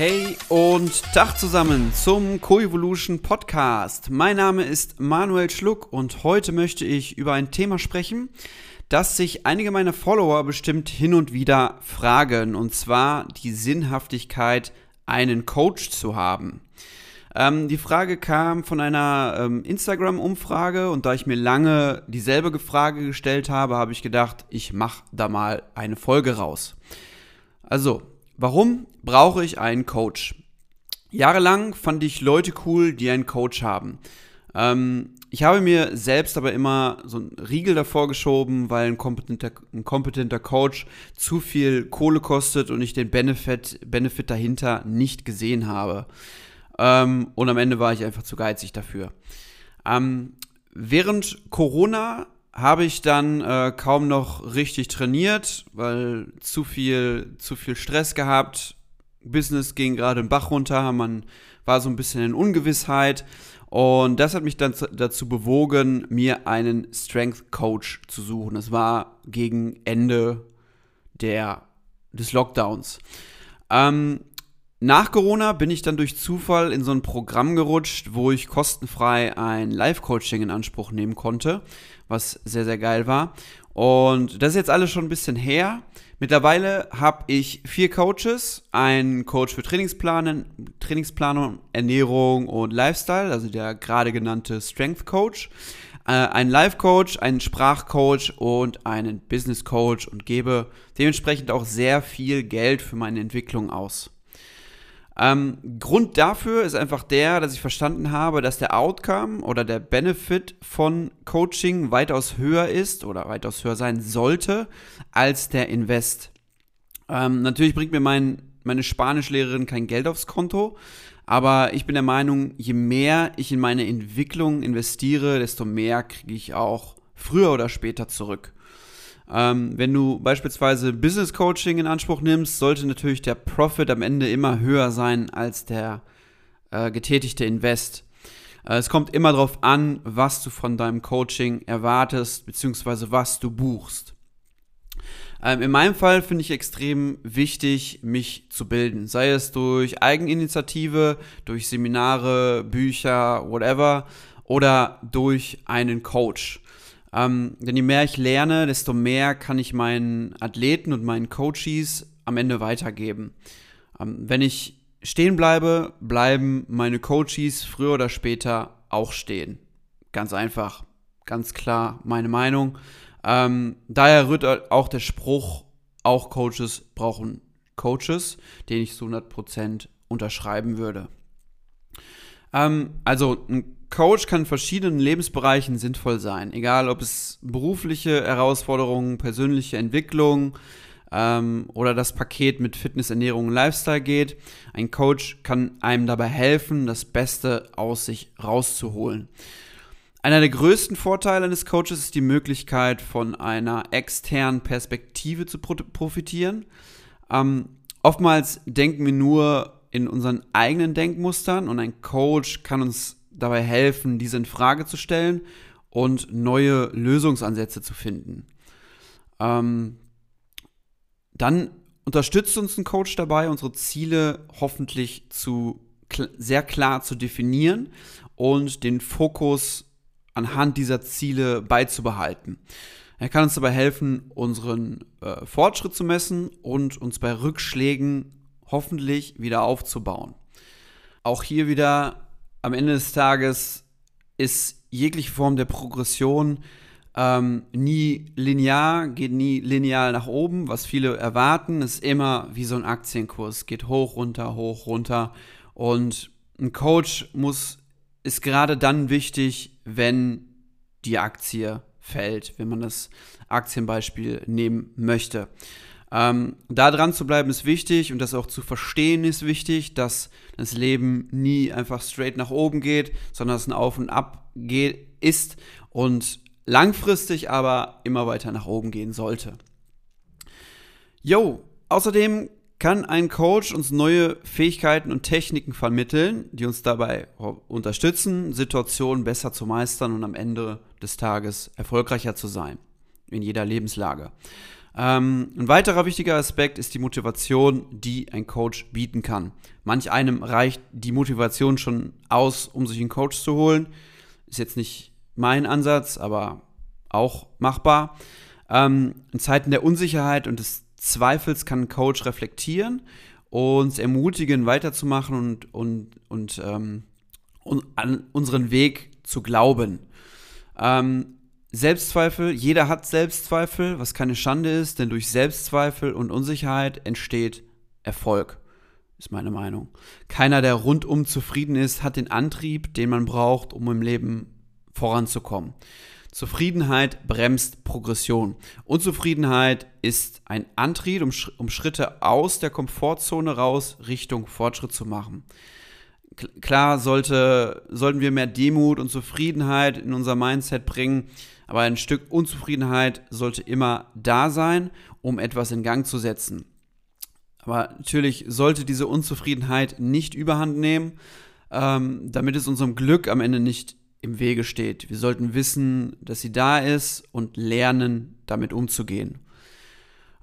Hey und Tag zusammen zum Coevolution Podcast. Mein Name ist Manuel Schluck und heute möchte ich über ein Thema sprechen, das sich einige meiner Follower bestimmt hin und wieder fragen, und zwar die Sinnhaftigkeit, einen Coach zu haben. Ähm, die Frage kam von einer ähm, Instagram-Umfrage und da ich mir lange dieselbe Frage gestellt habe, habe ich gedacht, ich mache da mal eine Folge raus. Also, Warum brauche ich einen Coach? Jahrelang fand ich Leute cool, die einen Coach haben. Ähm, ich habe mir selbst aber immer so einen Riegel davor geschoben, weil ein kompetenter, ein kompetenter Coach zu viel Kohle kostet und ich den Benefit, Benefit dahinter nicht gesehen habe. Ähm, und am Ende war ich einfach zu geizig dafür. Ähm, während Corona habe ich dann äh, kaum noch richtig trainiert, weil zu viel, zu viel Stress gehabt. Business ging gerade den Bach runter, man war so ein bisschen in Ungewissheit. Und das hat mich dann dazu bewogen, mir einen Strength Coach zu suchen. Das war gegen Ende der, des Lockdowns. Ähm, nach Corona bin ich dann durch Zufall in so ein Programm gerutscht, wo ich kostenfrei ein Live-Coaching in Anspruch nehmen konnte, was sehr, sehr geil war. Und das ist jetzt alles schon ein bisschen her. Mittlerweile habe ich vier Coaches, einen Coach für Trainingsplanen, Trainingsplanung, Ernährung und Lifestyle, also der gerade genannte Strength Coach, äh, einen Life Coach, einen Sprachcoach und einen Business Coach und gebe dementsprechend auch sehr viel Geld für meine Entwicklung aus. Ähm, Grund dafür ist einfach der, dass ich verstanden habe, dass der Outcome oder der Benefit von Coaching weitaus höher ist oder weitaus höher sein sollte als der Invest. Ähm, natürlich bringt mir mein, meine Spanischlehrerin kein Geld aufs Konto, aber ich bin der Meinung, je mehr ich in meine Entwicklung investiere, desto mehr kriege ich auch früher oder später zurück. Ähm, wenn du beispielsweise Business Coaching in Anspruch nimmst, sollte natürlich der Profit am Ende immer höher sein als der äh, getätigte Invest. Äh, es kommt immer darauf an, was du von deinem Coaching erwartest, beziehungsweise was du buchst. Ähm, in meinem Fall finde ich extrem wichtig, mich zu bilden. Sei es durch Eigeninitiative, durch Seminare, Bücher, whatever, oder durch einen Coach. Ähm, denn je mehr ich lerne, desto mehr kann ich meinen Athleten und meinen Coaches am Ende weitergeben. Ähm, wenn ich stehen bleibe, bleiben meine Coaches früher oder später auch stehen. Ganz einfach, ganz klar meine Meinung. Ähm, daher rührt auch der Spruch, auch Coaches brauchen Coaches, den ich zu 100% unterschreiben würde. Ähm, also ein Coach kann in verschiedenen Lebensbereichen sinnvoll sein, egal ob es berufliche Herausforderungen, persönliche Entwicklung ähm, oder das Paket mit Fitness, Ernährung und Lifestyle geht. Ein Coach kann einem dabei helfen, das Beste aus sich rauszuholen. Einer der größten Vorteile eines Coaches ist die Möglichkeit, von einer externen Perspektive zu profitieren. Ähm, oftmals denken wir nur in unseren eigenen Denkmustern und ein Coach kann uns dabei helfen, diese in Frage zu stellen und neue Lösungsansätze zu finden. Ähm, dann unterstützt uns ein Coach dabei, unsere Ziele hoffentlich zu sehr klar zu definieren und den Fokus anhand dieser Ziele beizubehalten. Er kann uns dabei helfen, unseren äh, Fortschritt zu messen und uns bei Rückschlägen hoffentlich wieder aufzubauen. Auch hier wieder am Ende des Tages ist jegliche Form der Progression ähm, nie linear, geht nie linear nach oben. Was viele erwarten, ist immer wie so ein Aktienkurs, geht hoch, runter, hoch, runter. Und ein Coach muss, ist gerade dann wichtig, wenn die Aktie fällt, wenn man das Aktienbeispiel nehmen möchte. Ähm, da dran zu bleiben ist wichtig und das auch zu verstehen ist wichtig, dass das Leben nie einfach straight nach oben geht, sondern es ein Auf und Ab geht, ist und langfristig aber immer weiter nach oben gehen sollte. Jo, außerdem kann ein Coach uns neue Fähigkeiten und Techniken vermitteln, die uns dabei unterstützen, Situationen besser zu meistern und am Ende des Tages erfolgreicher zu sein in jeder Lebenslage. Ähm, ein weiterer wichtiger Aspekt ist die Motivation, die ein Coach bieten kann. Manch einem reicht die Motivation schon aus, um sich einen Coach zu holen. Ist jetzt nicht mein Ansatz, aber auch machbar. Ähm, in Zeiten der Unsicherheit und des Zweifels kann ein Coach reflektieren, uns ermutigen, weiterzumachen und, und, und ähm, an unseren Weg zu glauben. Ähm, Selbstzweifel, jeder hat Selbstzweifel, was keine Schande ist, denn durch Selbstzweifel und Unsicherheit entsteht Erfolg, ist meine Meinung. Keiner, der rundum zufrieden ist, hat den Antrieb, den man braucht, um im Leben voranzukommen. Zufriedenheit bremst Progression. Unzufriedenheit ist ein Antrieb, um, um Schritte aus der Komfortzone raus Richtung Fortschritt zu machen klar sollte, sollten wir mehr Demut und Zufriedenheit in unser Mindset bringen, aber ein Stück Unzufriedenheit sollte immer da sein, um etwas in Gang zu setzen. Aber natürlich sollte diese Unzufriedenheit nicht überhand nehmen, ähm, damit es unserem Glück am Ende nicht im Wege steht. Wir sollten wissen, dass sie da ist und lernen, damit umzugehen.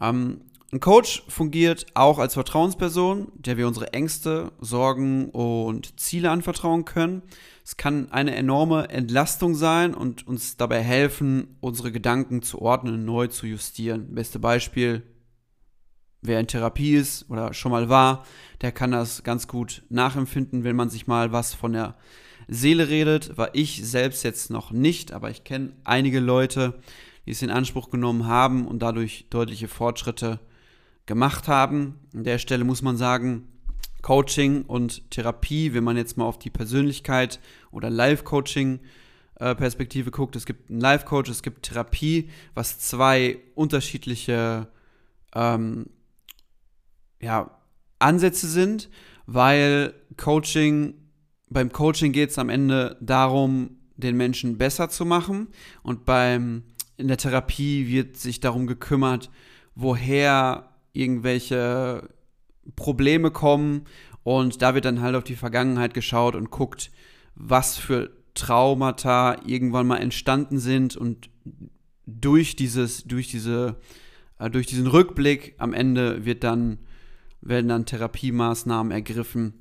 Ähm, ein Coach fungiert auch als Vertrauensperson, der wir unsere Ängste, Sorgen und Ziele anvertrauen können. Es kann eine enorme Entlastung sein und uns dabei helfen, unsere Gedanken zu ordnen neu zu justieren. Beste Beispiel, wer in Therapie ist oder schon mal war, der kann das ganz gut nachempfinden, wenn man sich mal was von der Seele redet. War ich selbst jetzt noch nicht, aber ich kenne einige Leute, die es in Anspruch genommen haben und dadurch deutliche Fortschritte gemacht haben. An der Stelle muss man sagen, Coaching und Therapie, wenn man jetzt mal auf die Persönlichkeit oder Live-Coaching äh, Perspektive guckt, es gibt einen Life-Coach, es gibt Therapie, was zwei unterschiedliche ähm, ja, Ansätze sind, weil Coaching, beim Coaching geht es am Ende darum, den Menschen besser zu machen und beim in der Therapie wird sich darum gekümmert, woher irgendwelche Probleme kommen und da wird dann halt auf die Vergangenheit geschaut und guckt, was für Traumata irgendwann mal entstanden sind und durch dieses, durch diese, äh, durch diesen Rückblick am Ende wird dann, werden dann Therapiemaßnahmen ergriffen,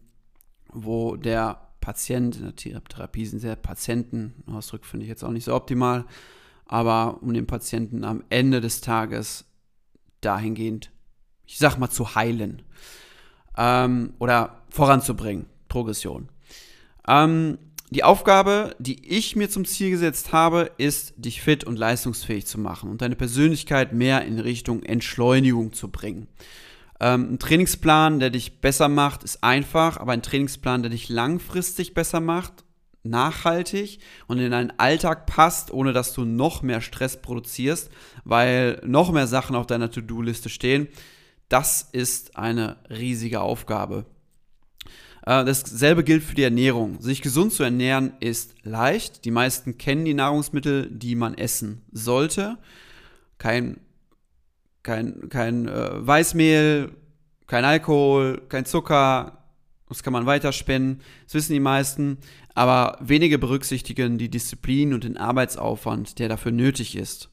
wo der Patient, in der Therapie sind sehr Patienten, Ausdruck finde ich jetzt auch nicht so optimal, aber um den Patienten am Ende des Tages dahingehend ich sag mal, zu heilen ähm, oder voranzubringen. Progression. Ähm, die Aufgabe, die ich mir zum Ziel gesetzt habe, ist, dich fit und leistungsfähig zu machen und deine Persönlichkeit mehr in Richtung Entschleunigung zu bringen. Ähm, ein Trainingsplan, der dich besser macht, ist einfach, aber ein Trainingsplan, der dich langfristig besser macht, nachhaltig und in deinen Alltag passt, ohne dass du noch mehr Stress produzierst, weil noch mehr Sachen auf deiner To-Do-Liste stehen, das ist eine riesige Aufgabe. Äh, dasselbe gilt für die Ernährung. Sich gesund zu ernähren ist leicht. Die meisten kennen die Nahrungsmittel, die man essen sollte. Kein, kein, kein äh, Weißmehl, kein Alkohol, kein Zucker. Das kann man weiterspinnen. Das wissen die meisten. Aber wenige berücksichtigen die Disziplin und den Arbeitsaufwand, der dafür nötig ist.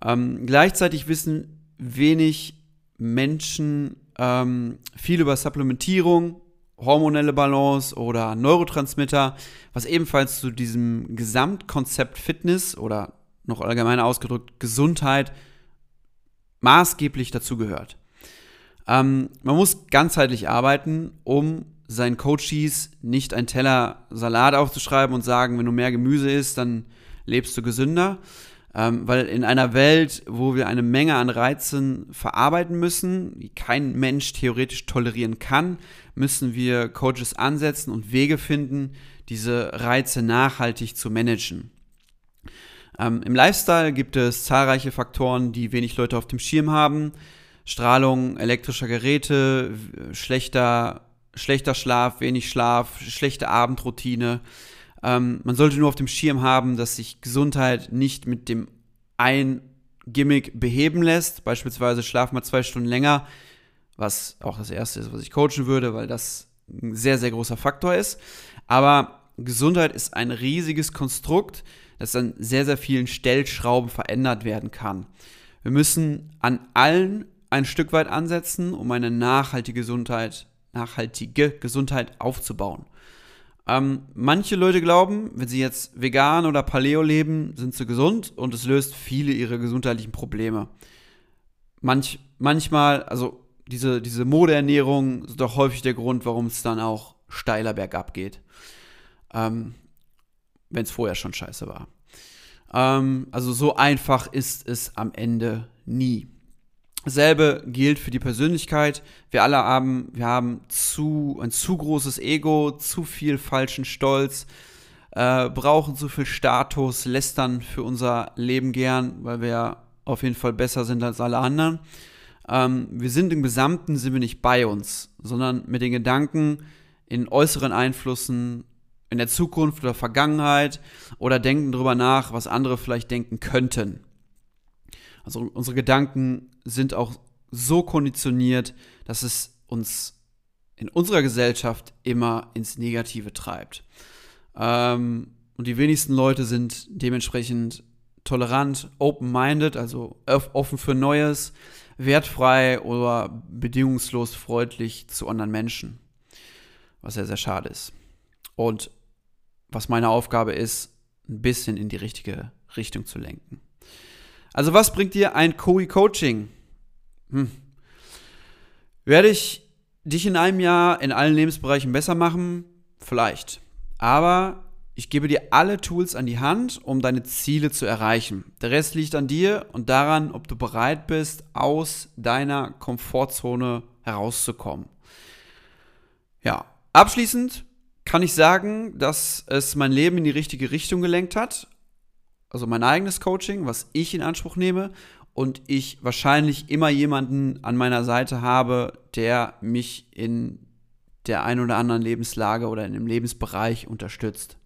Ähm, gleichzeitig wissen wenig Menschen ähm, viel über Supplementierung, hormonelle Balance oder Neurotransmitter, was ebenfalls zu diesem Gesamtkonzept Fitness oder noch allgemeiner ausgedrückt Gesundheit maßgeblich dazugehört. Ähm, man muss ganzheitlich arbeiten, um seinen Coaches nicht einen Teller Salat aufzuschreiben und sagen, wenn du mehr Gemüse isst, dann lebst du gesünder, ähm, weil in einer Welt, wo wir eine Menge an Reizen verarbeiten müssen, die kein Mensch theoretisch tolerieren kann, müssen wir Coaches ansetzen und Wege finden, diese Reize nachhaltig zu managen. Ähm, Im Lifestyle gibt es zahlreiche Faktoren, die wenig Leute auf dem Schirm haben. Strahlung elektrischer Geräte, schlechter, schlechter Schlaf, wenig Schlaf, schlechte Abendroutine, ähm, man sollte nur auf dem Schirm haben, dass sich Gesundheit nicht mit dem ein Gimmick beheben lässt. Beispielsweise schlaf mal zwei Stunden länger, was auch das erste ist, was ich coachen würde, weil das ein sehr, sehr großer Faktor ist. Aber Gesundheit ist ein riesiges Konstrukt, das an sehr, sehr vielen Stellschrauben verändert werden kann. Wir müssen an allen ein Stück weit ansetzen, um eine nachhaltige Gesundheit, nachhaltige Gesundheit aufzubauen. Ähm, manche Leute glauben, wenn sie jetzt vegan oder Paleo leben, sind sie gesund und es löst viele ihrer gesundheitlichen Probleme. Manch, manchmal, also diese, diese Modeernährung ist doch häufig der Grund, warum es dann auch steiler bergab geht. Ähm, wenn es vorher schon scheiße war. Ähm, also so einfach ist es am Ende nie. Dasselbe gilt für die Persönlichkeit. Wir alle haben, wir haben zu, ein zu großes Ego, zu viel falschen Stolz, äh, brauchen zu viel Status, lästern für unser Leben gern, weil wir auf jeden Fall besser sind als alle anderen. Ähm, wir sind im Gesamten sind wir nicht bei uns, sondern mit den Gedanken in äußeren Einflüssen, in der Zukunft oder Vergangenheit oder denken darüber nach, was andere vielleicht denken könnten. Also unsere Gedanken sind auch so konditioniert, dass es uns in unserer Gesellschaft immer ins Negative treibt. Ähm, und die wenigsten Leute sind dementsprechend tolerant, open-minded, also offen für Neues, wertfrei oder bedingungslos freundlich zu anderen Menschen. Was sehr, sehr schade ist. Und was meine Aufgabe ist, ein bisschen in die richtige Richtung zu lenken. Also was bringt dir ein COI-Coaching? Hm. Werde ich dich in einem Jahr in allen Lebensbereichen besser machen? Vielleicht. Aber ich gebe dir alle Tools an die Hand, um deine Ziele zu erreichen. Der Rest liegt an dir und daran, ob du bereit bist, aus deiner Komfortzone herauszukommen. Ja, abschließend kann ich sagen, dass es mein Leben in die richtige Richtung gelenkt hat also mein eigenes Coaching, was ich in Anspruch nehme und ich wahrscheinlich immer jemanden an meiner Seite habe, der mich in der einen oder anderen Lebenslage oder in dem Lebensbereich unterstützt.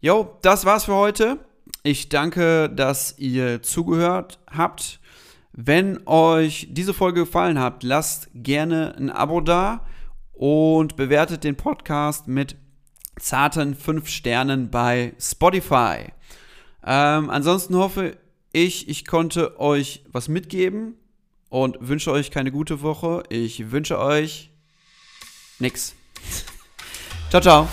Jo, das war's für heute. Ich danke, dass ihr zugehört habt. Wenn euch diese Folge gefallen hat, lasst gerne ein Abo da und bewertet den Podcast mit zarten 5 Sternen bei Spotify. Ähm, ansonsten hoffe ich, ich konnte euch was mitgeben und wünsche euch keine gute Woche. Ich wünsche euch nix. ciao, ciao.